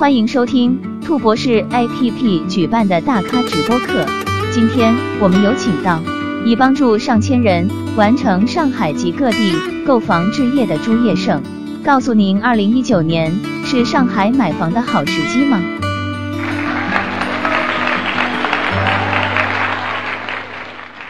欢迎收听兔博士 APP 举办的大咖直播课。今天我们有请到已帮助上千人完成上海及各地购房置业的朱叶胜，告诉您，二零一九年是上海买房的好时机吗？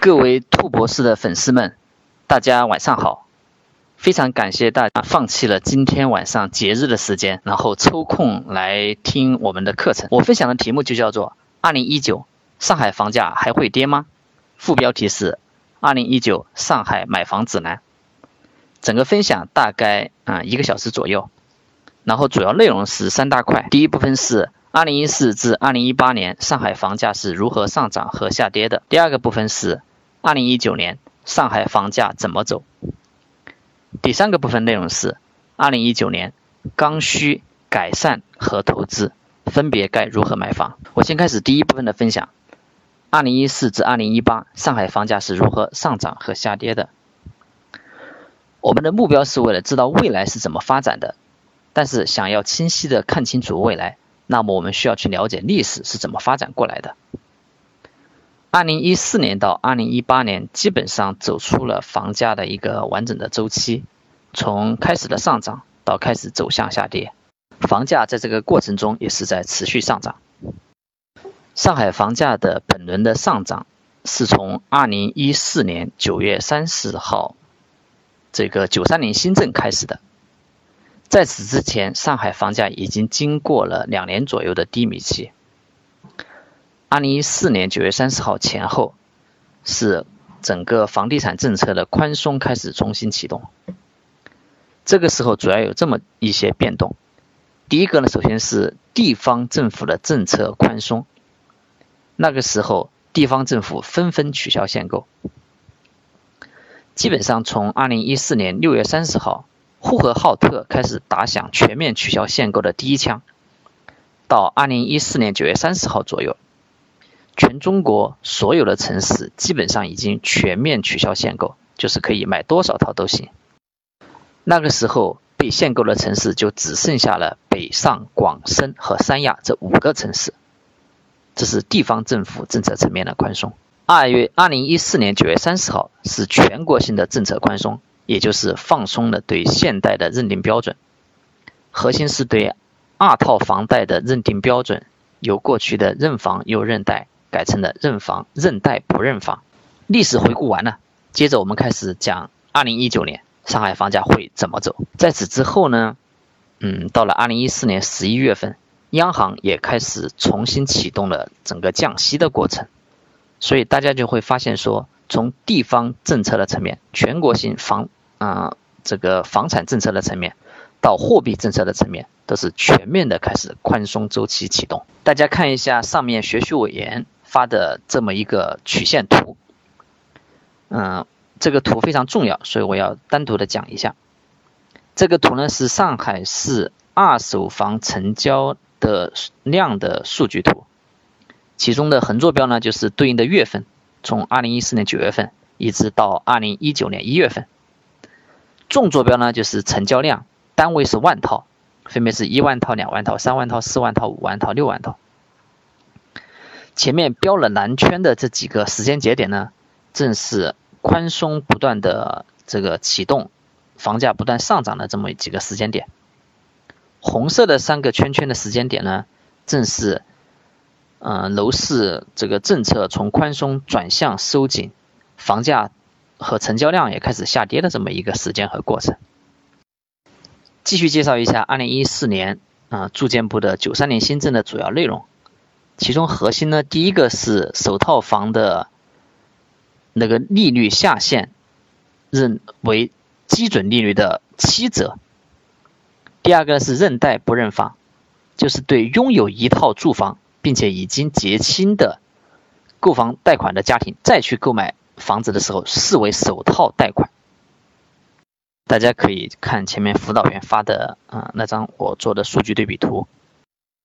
各位兔博士的粉丝们，大家晚上好！非常感谢大家放弃了今天晚上节日的时间，然后抽空来听我们的课程。我分享的题目就叫做“二零一九上海房价还会跌吗？”副标题是“二零一九上海买房指南”。整个分享大概啊一个小时左右，然后主要内容是三大块。第一部分是二零一四至二零一八年上海房价是如何上涨和下跌的。第二个部分是二零一九年上海房价怎么走。第三个部分内容是，二零一九年刚需改善和投资分别该如何买房？我先开始第一部分的分享。二零一四至二零一八，上海房价是如何上涨和下跌的？我们的目标是为了知道未来是怎么发展的，但是想要清晰的看清楚未来，那么我们需要去了解历史是怎么发展过来的。二零一四年到二零一八年，基本上走出了房价的一个完整的周期，从开始的上涨到开始走向下跌，房价在这个过程中也是在持续上涨。上海房价的本轮的上涨是从二零一四年九月三十号这个九三零新政开始的，在此之前，上海房价已经经过了两年左右的低迷期。二零一四年九月三十号前后，是整个房地产政策的宽松开始重新启动。这个时候主要有这么一些变动。第一个呢，首先是地方政府的政策宽松。那个时候，地方政府纷纷取消限购。基本上从二零一四年六月三十号，呼和浩特开始打响全面取消限购的第一枪，到二零一四年九月三十号左右。全中国所有的城市基本上已经全面取消限购，就是可以买多少套都行。那个时候被限购的城市就只剩下了北上广深和三亚这五个城市。这是地方政府政策层面的宽松。二月二零一四年九月三十号是全国性的政策宽松，也就是放松了对现贷的认定标准，核心是对二套房贷的认定标准由过去的认房又认贷。改成了认房认贷不认房。历史回顾完了，接着我们开始讲二零一九年上海房价会怎么走。在此之后呢，嗯，到了二零一四年十一月份，央行也开始重新启动了整个降息的过程。所以大家就会发现说，从地方政策的层面、全国性房啊这个房产政策的层面，到货币政策的层面，都是全面的开始宽松周期启动。大家看一下上面学习委员。发的这么一个曲线图，嗯，这个图非常重要，所以我要单独的讲一下。这个图呢是上海市二手房成交的量的数据图，其中的横坐标呢就是对应的月份，从二零一四年九月份一直到二零一九年一月份。纵坐标呢就是成交量，单位是万套，分别是一万套、两万套、三万套、四万套、五万套、六万套。前面标了蓝圈的这几个时间节点呢，正是宽松不断的这个启动，房价不断上涨的这么几个时间点。红色的三个圈圈的时间点呢，正是嗯楼市这个政策从宽松转向收紧，房价和成交量也开始下跌的这么一个时间和过程。继续介绍一下二零一四年啊住建部的九三年新政的主要内容。其中核心呢，第一个是首套房的那个利率下限认为基准利率的七折。第二个是认贷不认房，就是对拥有一套住房并且已经结清的购房贷款的家庭再去购买房子的时候，视为首套贷款。大家可以看前面辅导员发的啊那张我做的数据对比图。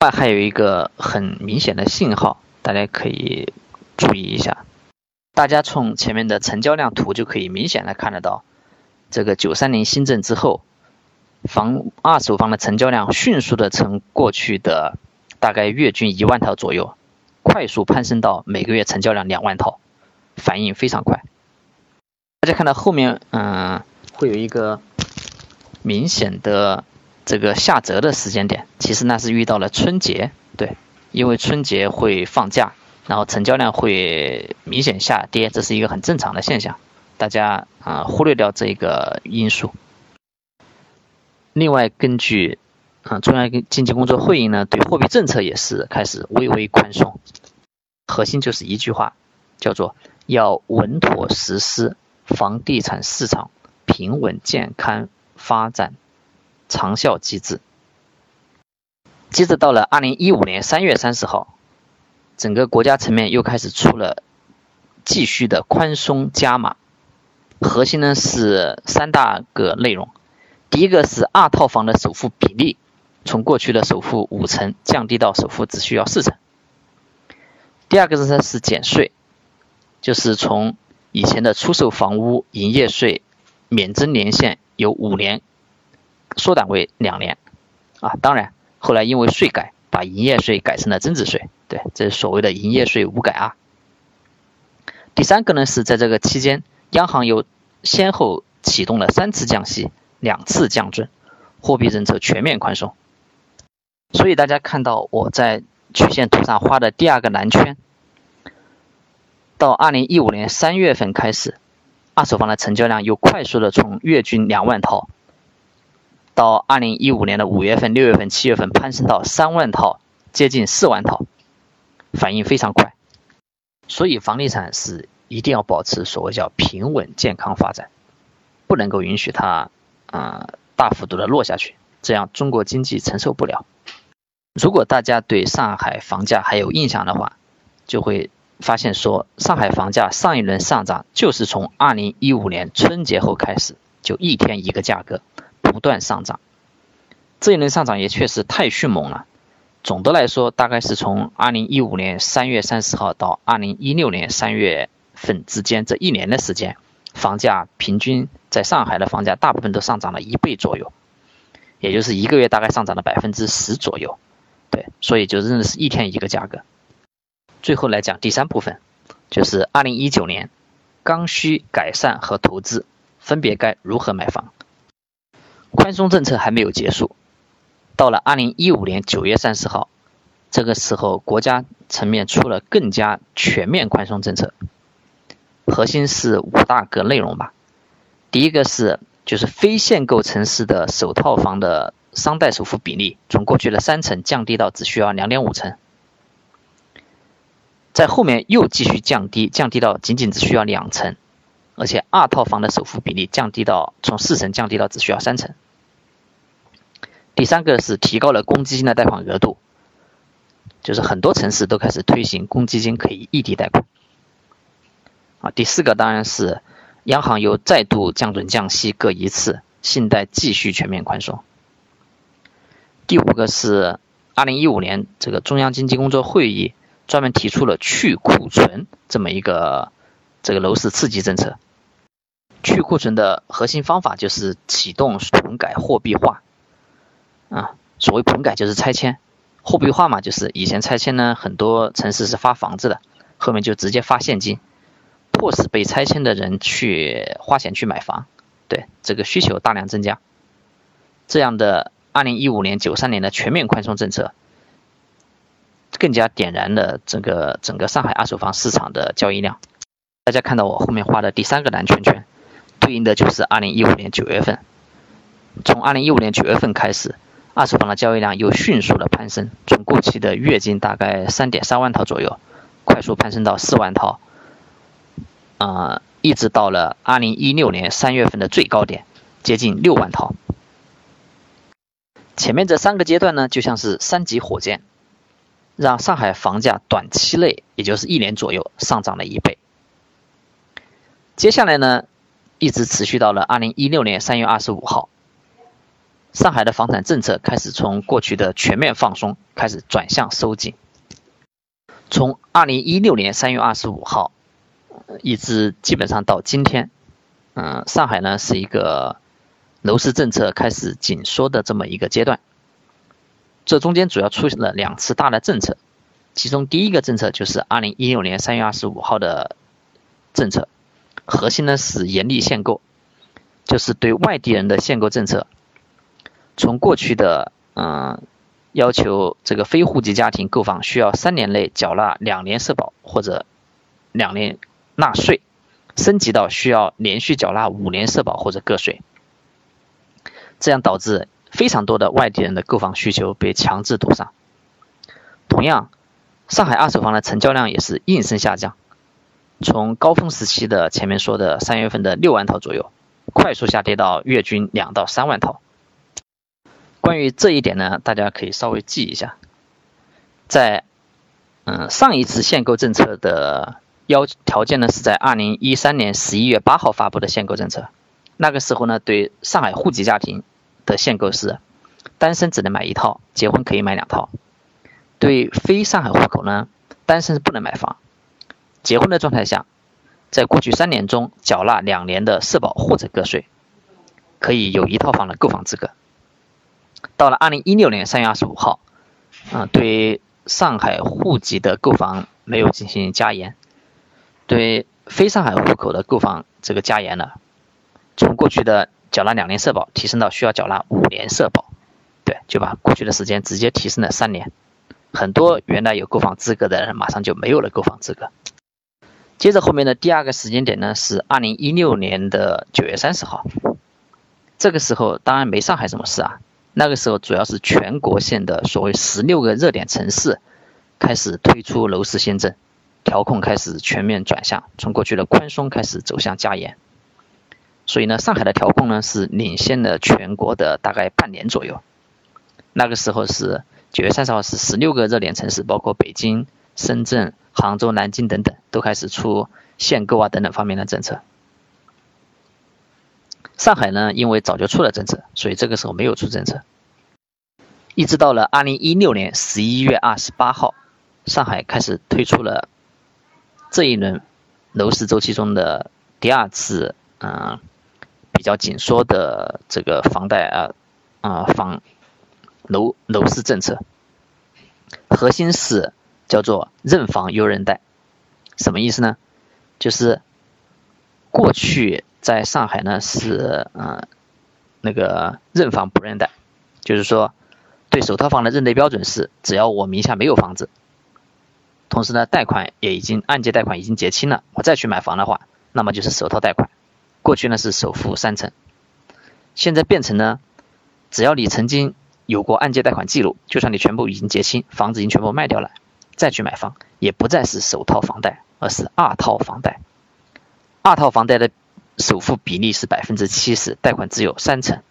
外还有一个很明显的信号，大家可以注意一下。大家从前面的成交量图就可以明显的看得到，这个九三零新政之后，房二手房的成交量迅速的从过去的大概月均一万套左右，快速攀升到每个月成交量两万套，反应非常快。大家看到后面，嗯，会有一个明显的这个下折的时间点，其实那是遇到了春节，对，因为春节会放假，然后成交量会明显下跌，这是一个很正常的现象，大家啊忽略掉这个因素。另外，根据啊中央经济工作会议呢，对货币政策也是开始微微宽松。核心就是一句话，叫做要稳妥实施房地产市场平稳健康发展长效机制。接着到了二零一五年三月三十号，整个国家层面又开始出了继续的宽松加码，核心呢是三大个内容。第一个是二套房的首付比例从过去的首付五成降低到首付只需要四成。第二个是是减税，就是从以前的出售房屋营业税免征年限由五年缩短为两年。啊，当然后来因为税改，把营业税改成了增值税。对，这是所谓的营业税无改啊。第三个呢是在这个期间，央行又先后启动了三次降息。两次降准，货币政策全面宽松，所以大家看到我在曲线图上画的第二个蓝圈，到二零一五年三月份开始，二手房的成交量又快速的从月均两万套，到二零一五年的五月份、六月份、七月份攀升到三万套，接近四万套，反应非常快。所以房地产是一定要保持所谓叫平稳健康发展，不能够允许它。啊，大幅度的落下去，这样中国经济承受不了。如果大家对上海房价还有印象的话，就会发现说，上海房价上一轮上涨就是从二零一五年春节后开始，就一天一个价格不断上涨。这一轮上涨也确实太迅猛了。总的来说，大概是从二零一五年三月三十号到二零一六年三月份之间这一年的时间。房价平均在上海的房价大部分都上涨了一倍左右，也就是一个月大概上涨了百分之十左右，对，所以就真的是一天一个价格。最后来讲第三部分，就是二零一九年刚需改善和投资分别该如何买房？宽松政策还没有结束，到了二零一五年九月三十号，这个时候国家层面出了更加全面宽松政策。核心是五大个内容吧。第一个是，就是非限购城市的首套房的商贷首付比例从过去的三成降低到只需要两点五成，在后面又继续降低，降低到仅仅只需要两成，而且二套房的首付比例降低到从四成降低到只需要三成。第三个是提高了公积金的贷款额度，就是很多城市都开始推行公积金可以异地贷款。啊，第四个当然是央行又再度降准降息各一次，信贷继续全面宽松。第五个是二零一五年这个中央经济工作会议专门提出了去库存这么一个这个楼市刺激政策。去库存的核心方法就是启动棚改货币化。啊，所谓棚改就是拆迁，货币化嘛，就是以前拆迁呢很多城市是发房子的，后面就直接发现金。迫使被拆迁的人去花钱去买房，对这个需求大量增加，这样的二零一五年、九三年的全面宽松政策，更加点燃了整个整个上海二手房市场的交易量。大家看到我后面画的第三个蓝圈圈，对应的就是二零一五年九月份。从二零一五年九月份开始，二手房的交易量又迅速的攀升，从过去的月均大概三点三万套左右，快速攀升到四万套。啊，一直到了二零一六年三月份的最高点，接近六万套。前面这三个阶段呢，就像是三级火箭，让上海房价短期内，也就是一年左右上涨了一倍。接下来呢，一直持续到了二零一六年三月二十五号，上海的房产政策开始从过去的全面放松，开始转向收紧。从二零一六年三月二十五号。一直基本上到今天，嗯，上海呢是一个楼市政策开始紧缩的这么一个阶段。这中间主要出现了两次大的政策，其中第一个政策就是二零一六年三月二十五号的政策，核心呢是严厉限购，就是对外地人的限购政策，从过去的嗯要求这个非户籍家庭购房需要三年内缴纳两年社保或者两年纳税，升级到需要连续缴纳五年社保或者个税，这样导致。非常多的外地人的购房需求被强制堵上。同样，上海二手房的成交量也是应声下降，从高峰时期的前面说的三月份的六万套左右，快速下跌到月均两到三万套。关于这一点呢，大家可以稍微记一下，在嗯上一次限购政策的要条件呢，是在二零一三年十一月八号发布的限购政策，那个时候呢，对上海户籍家庭。的限购是，单身只能买一套，结婚可以买两套。对非上海户口呢，单身是不能买房，结婚的状态下，在过去三年中缴纳两年的社保或者个税，可以有一套房的购房资格。到了二零一六年三月二十五号，啊，对上海户籍的购房没有进行加严，对非上海户口的购房这个加严了，从过去的。缴纳两年社保，提升到需要缴纳五年社保，对，就把过去的时间直接提升了三年。很多原来有购房资格的人，马上就没有了购房资格。接着后面的第二个时间点呢，是二零一六年的九月三十号。这个时候当然没上海什么事啊，那个时候主要是全国性的所谓十六个热点城市开始推出楼市新政，调控开始全面转向，从过去的宽松开始走向加严。所以呢，上海的调控呢是领先了全国的大概半年左右。那个时候是九月三十号，是十六个热点城市，包括北京、深圳、杭州、南京等等，都开始出限购啊等等方面的政策。上海呢，因为早就出了政策，所以这个时候没有出政策。一直到了二零一六年十一月二十八号，上海开始推出了这一轮楼市周期中的第二次，嗯。比较紧缩的这个房贷啊啊房楼楼市政策，核心是叫做认房优认贷，什么意思呢？就是过去在上海呢是嗯那个认房不认贷，就是说对首套房的认贷标准是只要我名下没有房子，同时呢贷款也已经按揭贷款已经结清了，我再去买房的话，那么就是首套贷款。过去呢是首付三成，现在变成呢，只要你曾经有过按揭贷款记录，就算你全部已经结清，房子已经全部卖掉了，再去买房，也不再是首套房贷，而是二套房贷。二套房贷的首付比例是百分之七十，贷款只有三成。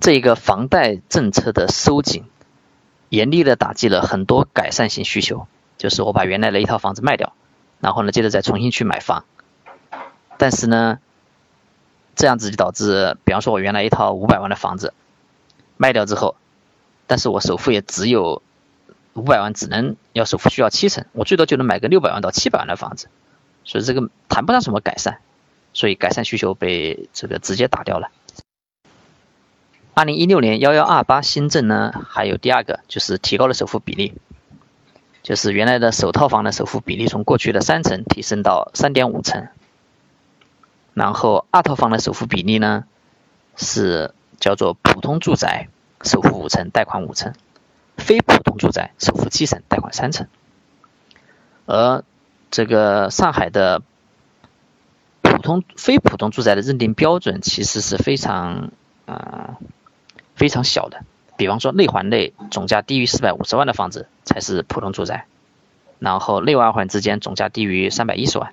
这一个房贷政策的收紧，严厉的打击了很多改善型需求，就是我把原来的一套房子卖掉，然后呢，接着再重新去买房。但是呢，这样子就导致，比方说，我原来一套五百万的房子卖掉之后，但是我首付也只有五百万，只能要首付需要七成，我最多就能买个六百万到七百万的房子，所以这个谈不上什么改善，所以改善需求被这个直接打掉了。二零一六年幺幺二八新政呢，还有第二个就是提高了首付比例，就是原来的首套房的首付比例从过去的三成提升到三点五成。然后二套房的首付比例呢，是叫做普通住宅首付五成，贷款五成；非普通住宅首付七成，贷款三成。而这个上海的普通、非普通住宅的认定标准其实是非常啊非常小的。比方说内环内总价低于四百五十万的房子才是普通住宅，然后内外环之间总价低于三百一十万。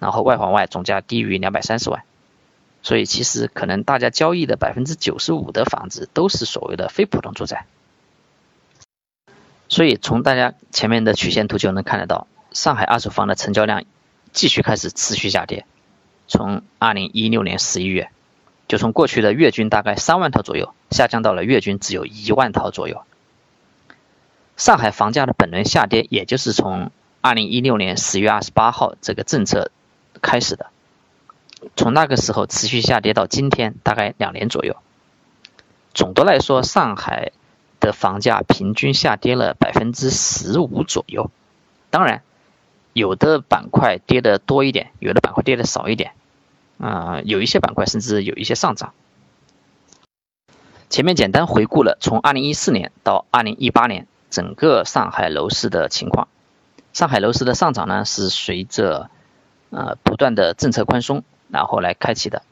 然后外环外总价低于两百三十万，所以其实可能大家交易的百分之九十五的房子都是所谓的非普通住宅。所以从大家前面的曲线图就能看得到，上海二手房的成交量继续开始持续下跌，从二零一六年十一月，就从过去的月均大概三万套左右，下降到了月均只有一万套左右。上海房价的本轮下跌，也就是从二零一六年十月二十八号这个政策。开始的，从那个时候持续下跌到今天，大概两年左右。总的来说，上海的房价平均下跌了百分之十五左右。当然，有的板块跌的多一点，有的板块跌的少一点。啊，有一些板块甚至有一些上涨。前面简单回顾了从二零一四年到二零一八年整个上海楼市的情况。上海楼市的上涨呢，是随着呃不断的政策宽松，然后来开启的。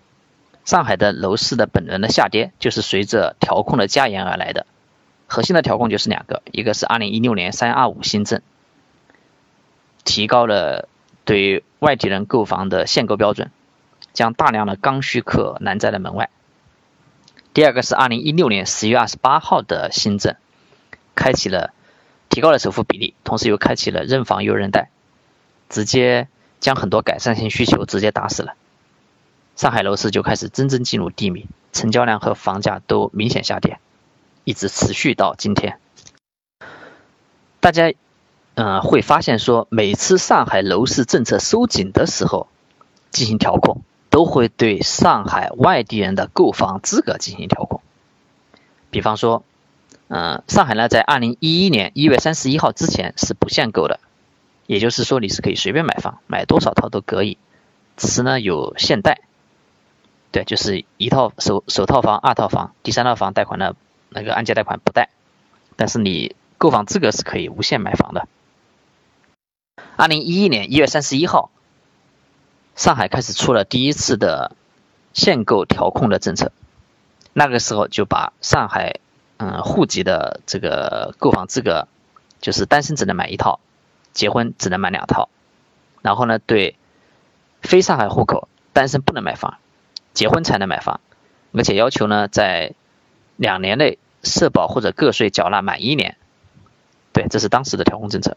上海的楼市的本轮的下跌，就是随着调控的加严而来的。核心的调控就是两个，一个是二零一六年三二五新政，提高了对外地人购房的限购标准。将大量的刚需客拦在了门外。第二个是二零一六年十月二十八号的新政，开启了提高了首付比例，同时又开启了认房又认贷，直接将很多改善性需求直接打死了。上海楼市就开始真正进入低迷，成交量和房价都明显下跌，一直持续到今天。大家嗯会发现说，每次上海楼市政策收紧的时候进行调控。都会对上海外地人的购房资格进行调控。比方说，嗯，上海呢，在二零一一年一月三十一号之前是不限购的，也就是说你是可以随便买房，买多少套都可以，只是呢有限贷，对，就是一套首首套房、二套房、第三套房贷款的那个按揭贷款不贷，但是你购房资格是可以无限买房的。二零一一年一月三十一号。上海开始出了第一次的限购调控的政策，那个时候就把上海嗯户籍的这个购房资格，就是单身只能买一套，结婚只能买两套，然后呢对非上海户口单身不能买房，结婚才能买房，而且要求呢在两年内社保或者个税缴纳满一年，对，这是当时的调控政策。